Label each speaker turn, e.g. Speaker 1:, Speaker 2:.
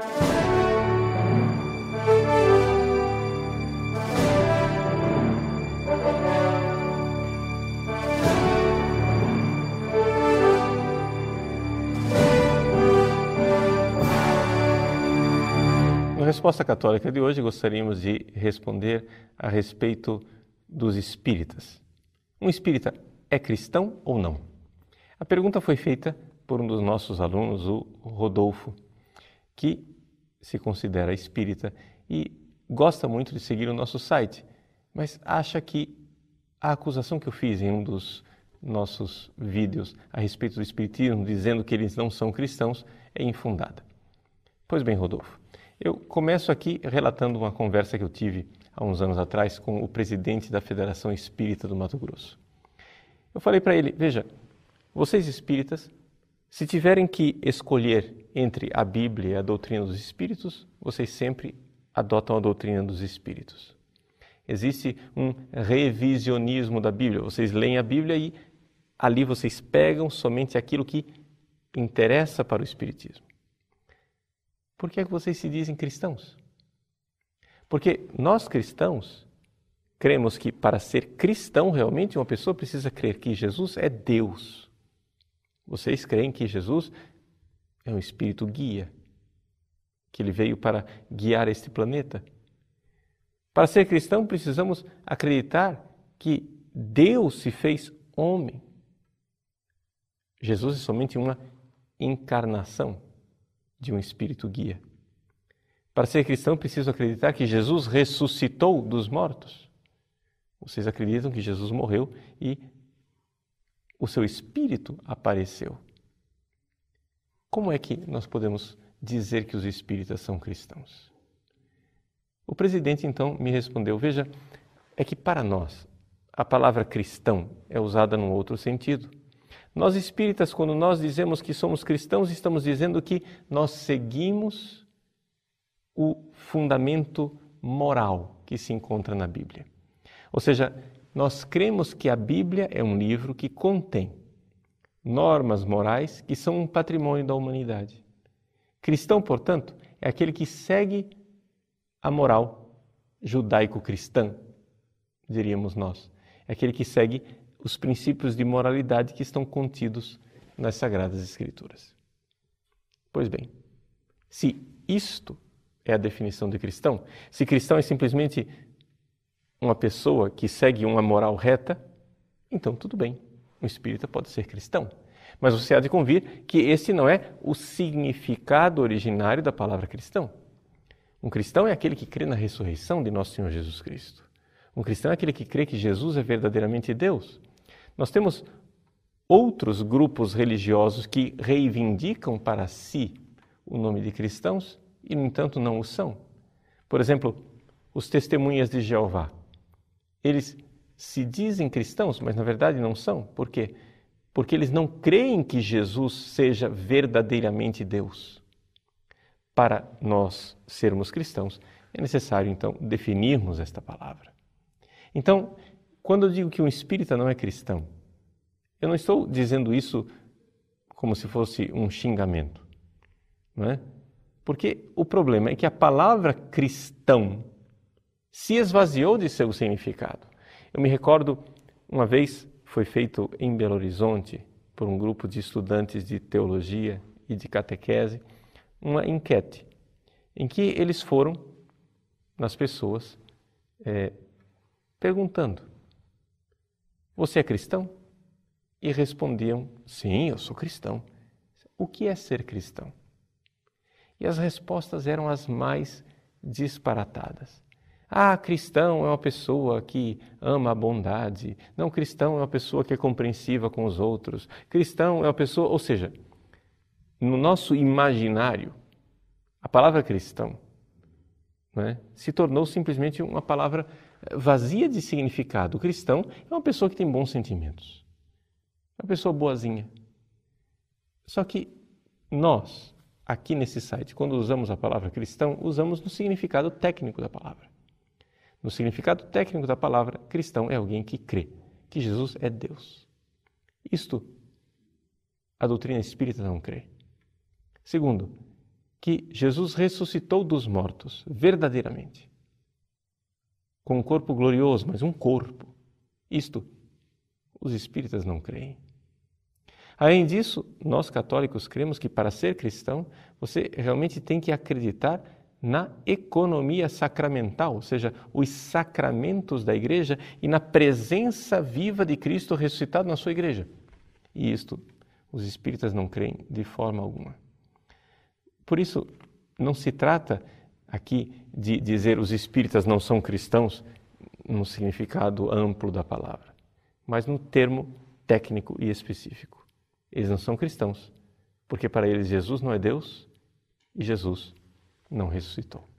Speaker 1: Na resposta católica de hoje, gostaríamos de responder a respeito dos espíritas. Um espírita é cristão ou não? A pergunta foi feita por um dos nossos alunos, o Rodolfo, que se considera espírita e gosta muito de seguir o nosso site, mas acha que a acusação que eu fiz em um dos nossos vídeos a respeito do espiritismo, dizendo que eles não são cristãos, é infundada. Pois bem, Rodolfo, eu começo aqui relatando uma conversa que eu tive há uns anos atrás com o presidente da Federação Espírita do Mato Grosso. Eu falei para ele: veja, vocês espíritas, se tiverem que escolher entre a Bíblia e a doutrina dos espíritos, vocês sempre adotam a doutrina dos espíritos. Existe um revisionismo da Bíblia. Vocês leem a Bíblia e ali vocês pegam somente aquilo que interessa para o espiritismo. Por que é que vocês se dizem cristãos? Porque nós cristãos cremos que para ser cristão realmente uma pessoa precisa crer que Jesus é Deus. Vocês creem que Jesus é um espírito guia, que ele veio para guiar este planeta? Para ser cristão precisamos acreditar que Deus se fez homem. Jesus é somente uma encarnação de um espírito guia. Para ser cristão, preciso acreditar que Jesus ressuscitou dos mortos. Vocês acreditam que Jesus morreu e o seu espírito apareceu. Como é que nós podemos dizer que os espíritas são cristãos? O presidente então me respondeu: Veja, é que para nós a palavra cristão é usada num outro sentido. Nós espíritas, quando nós dizemos que somos cristãos, estamos dizendo que nós seguimos o fundamento moral que se encontra na Bíblia. Ou seja, nós cremos que a Bíblia é um livro que contém normas morais que são um patrimônio da humanidade. Cristão, portanto, é aquele que segue a moral judaico-cristã, diríamos nós. É aquele que segue os princípios de moralidade que estão contidos nas Sagradas Escrituras. Pois bem, se isto é a definição de cristão, se cristão é simplesmente uma pessoa que segue uma moral reta, então tudo bem, um espírita pode ser cristão. Mas você há de convir que esse não é o significado originário da palavra cristão. Um cristão é aquele que crê na ressurreição de nosso Senhor Jesus Cristo. Um cristão é aquele que crê que Jesus é verdadeiramente Deus. Nós temos outros grupos religiosos que reivindicam para si o nome de cristãos e, no entanto, não o são. Por exemplo, os testemunhas de Jeová. Eles se dizem cristãos, mas na verdade não são. Por quê? Porque eles não creem que Jesus seja verdadeiramente Deus. Para nós sermos cristãos, é necessário então definirmos esta palavra. Então, quando eu digo que um espírita não é cristão, eu não estou dizendo isso como se fosse um xingamento, não é? Porque o problema é que a palavra cristão se esvaziou de seu significado. Eu me recordo, uma vez foi feito em Belo Horizonte, por um grupo de estudantes de teologia e de catequese, uma enquete, em que eles foram nas pessoas é, perguntando: Você é cristão? E respondiam: Sim, eu sou cristão. O que é ser cristão? E as respostas eram as mais disparatadas. Ah, cristão é uma pessoa que ama a bondade. Não, cristão é uma pessoa que é compreensiva com os outros. Cristão é uma pessoa, ou seja, no nosso imaginário, a palavra cristão né, se tornou simplesmente uma palavra vazia de significado. O cristão é uma pessoa que tem bons sentimentos, é uma pessoa boazinha. Só que nós, aqui nesse site, quando usamos a palavra cristão, usamos no significado técnico da palavra. No significado técnico da palavra, cristão é alguém que crê que Jesus é Deus. Isto a doutrina espírita não crê. Segundo, que Jesus ressuscitou dos mortos, verdadeiramente. Com um corpo glorioso, mas um corpo. Isto, os espíritas não creem. Além disso, nós católicos cremos que para ser cristão, você realmente tem que acreditar na economia sacramental, ou seja, os sacramentos da igreja e na presença viva de Cristo ressuscitado na sua igreja. E isto os espíritas não creem de forma alguma. Por isso, não se trata aqui de dizer os espíritas não são cristãos no significado amplo da palavra, mas no termo técnico e específico. Eles não são cristãos, porque para eles Jesus não é Deus e Jesus não ressuscitou.